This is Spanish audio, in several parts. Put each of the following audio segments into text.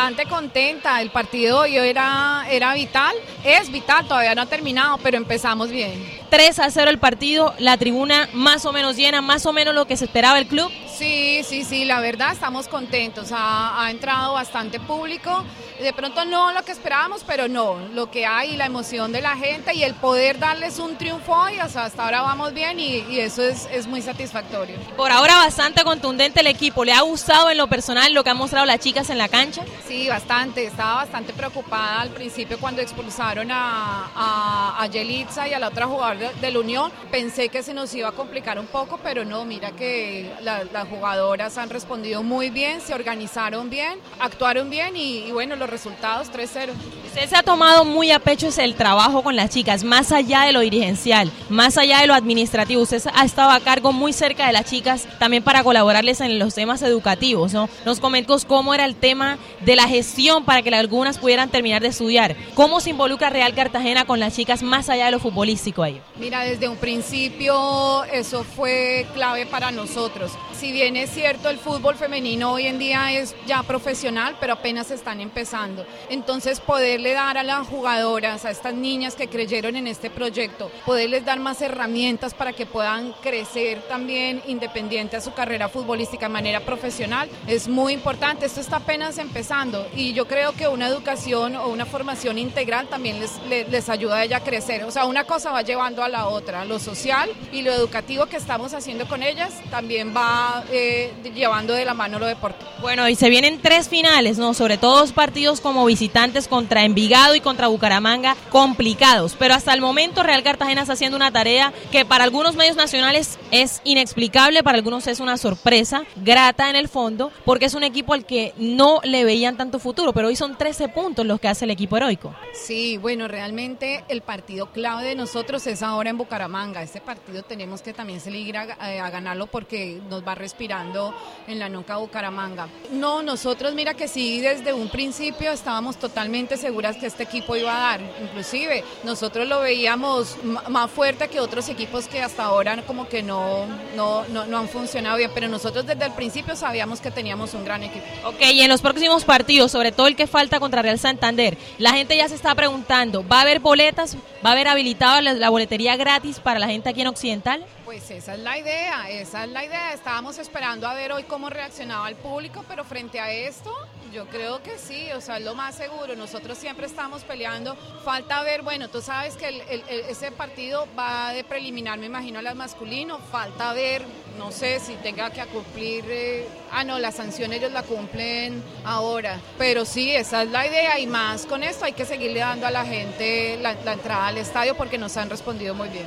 bastante contenta. El partido hoy era, era vital, es vital, todavía no ha terminado, pero empezamos bien. 3 a 0 el partido, la tribuna más o menos llena, más o menos lo que se esperaba el club. Sí, sí, sí, la verdad estamos contentos. Ha, ha, entrado bastante público. De pronto no lo que esperábamos, pero no, lo que hay, la emoción de la gente y el poder darles un triunfo hoy, o sea, hasta ahora vamos bien y, y eso es, es, muy satisfactorio. Por ahora bastante contundente el equipo. ¿Le ha gustado en lo personal lo que han mostrado las chicas en la cancha? Sí, bastante. Estaba bastante preocupada al principio cuando expulsaron a, a, a Yelitza y a la otra jugadora de, la Unión. Pensé que se nos iba a complicar un poco, pero no, mira que la, las jugadoras han respondido muy bien, se organizaron bien, actuaron bien y, y bueno, los resultados 3-0. Usted se ha tomado muy a pecho el trabajo con las chicas, más allá de lo dirigencial, más allá de lo administrativo. Usted ha estado a cargo muy cerca de las chicas también para colaborarles en los temas educativos, ¿no? Nos comentó cómo era el tema de la gestión para que algunas pudieran terminar de estudiar. ¿Cómo se involucra Real Cartagena con las chicas más allá de lo futbolístico ahí? Mira, desde un principio eso fue clave para nosotros. Si bien es cierto, el fútbol femenino hoy en día es ya profesional, pero apenas están empezando. Entonces, poderle dar a las jugadoras, a estas niñas que creyeron en este proyecto, poderles dar más herramientas para que puedan crecer también independiente a su carrera futbolística de manera profesional, es muy importante. Esto está apenas empezando y yo creo que una educación o una formación integral también les, les, ayuda a ella a crecer. O sea, una cosa va llevando a la otra, lo social y lo educativo que estamos haciendo con ellas también va eh, llevando de la mano lo deportivo. Bueno, y se vienen tres finales, ¿no? Sobre todo dos partidos como visitantes contra Envigado y contra Bucaramanga, complicados. Pero hasta el momento Real Cartagena está haciendo una tarea que para algunos medios nacionales es inexplicable, para algunos es una sorpresa, grata en el fondo, porque es un equipo al que no le veían tanto futuro, pero hoy son 13 puntos los que hace el equipo heroico. Sí, bueno, realmente el partido clave de nosotros es ahora en Bucaramanga. Este partido tenemos que también salir a, a ganarlo porque nos va respirando en la nuca Bucaramanga. No, nosotros mira que sí, desde un principio estábamos totalmente seguras que este equipo iba a dar. Inclusive nosotros lo veíamos más fuerte que otros equipos que hasta ahora como que no, no, no, no han funcionado bien, pero nosotros desde el principio sabíamos que teníamos un gran equipo. Ok, y en los próximos partidos, sobre todo el que falta contra Real Santander, la gente ya se está preguntando, ¿va a haber boletas? ¿Va a haber habilitado la, boletería gratis para la gente aquí en Occidental? Pues esa es la idea, esa es la idea. Estábamos esperando a ver hoy cómo reaccionaba el público, pero frente a esto, yo creo que sí, o sea, es lo más seguro. Nosotros siempre estamos peleando. Falta ver, bueno, tú sabes que el, el, ese partido va de preliminar, me imagino, al masculino. Falta ver, no sé si tenga que cumplir. Eh, ah, no, la sanción ellos la cumplen ahora. Pero sí, esa es la idea. Y más con esto hay que seguirle dando a la gente la, la entrada al estadio porque nos han respondido muy bien.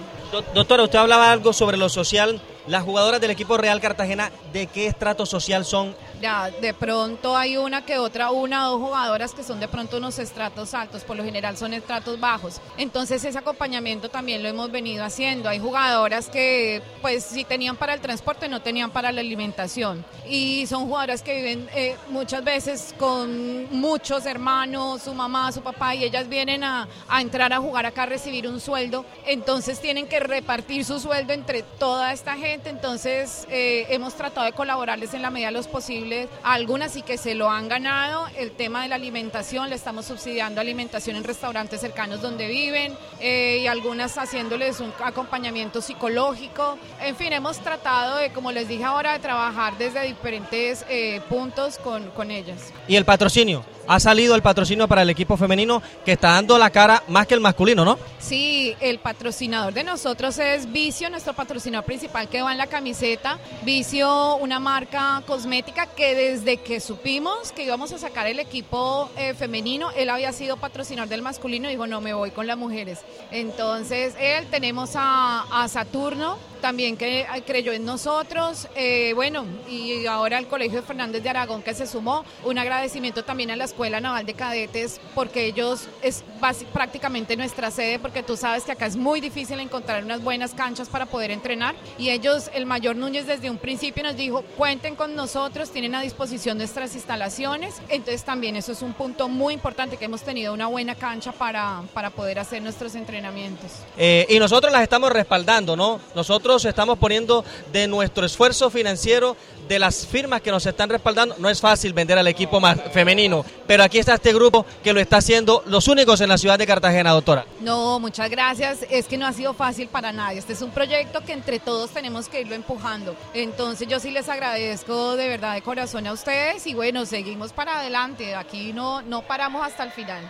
Doctora, usted hablaba algo sobre lo social. Las jugadoras del equipo Real Cartagena, ¿de qué estrato social son? Ya, de pronto hay una que otra, una o dos jugadoras que son de pronto unos estratos altos, por lo general son estratos bajos. Entonces ese acompañamiento también lo hemos venido haciendo. Hay jugadoras que pues si tenían para el transporte no tenían para la alimentación. Y son jugadoras que viven eh, muchas veces con muchos hermanos, su mamá, su papá, y ellas vienen a, a entrar a jugar acá a recibir un sueldo. Entonces tienen que repartir su sueldo entre toda esta gente. Entonces eh, hemos tratado de colaborarles en la medida de los posibles a algunas y que se lo han ganado. El tema de la alimentación, le estamos subsidiando alimentación en restaurantes cercanos donde viven eh, y algunas haciéndoles un acompañamiento psicológico. En fin, hemos tratado de, como les dije ahora, de trabajar desde diferentes eh, puntos con, con ellas. ¿Y el patrocinio? ha salido el patrocinio para el equipo femenino que está dando la cara más que el masculino, ¿no? Sí, el patrocinador de nosotros es Vicio, nuestro patrocinador principal que va en la camiseta. Vicio, una marca cosmética que desde que supimos que íbamos a sacar el equipo eh, femenino, él había sido patrocinador del masculino y dijo, no, me voy con las mujeres. Entonces, él tenemos a, a Saturno, también que creyó en nosotros, eh, bueno, y ahora el Colegio de Fernández de Aragón que se sumó, un agradecimiento también a la Escuela Naval de Cadetes, porque ellos es prácticamente nuestra sede, porque tú sabes que acá es muy difícil encontrar unas buenas canchas para poder entrenar, y ellos, el mayor Núñez desde un principio nos dijo, cuenten con nosotros, tienen a disposición nuestras instalaciones, entonces también eso es un punto muy importante, que hemos tenido una buena cancha para, para poder hacer nuestros entrenamientos. Eh, y nosotros las estamos respaldando, ¿no? Nosotros estamos poniendo de nuestro esfuerzo financiero, de las firmas que nos están respaldando. No es fácil vender al equipo más femenino, pero aquí está este grupo que lo está haciendo, los únicos en la ciudad de Cartagena, doctora. No, muchas gracias. Es que no ha sido fácil para nadie. Este es un proyecto que entre todos tenemos que irlo empujando. Entonces yo sí les agradezco de verdad de corazón a ustedes y bueno, seguimos para adelante. Aquí no, no paramos hasta el final.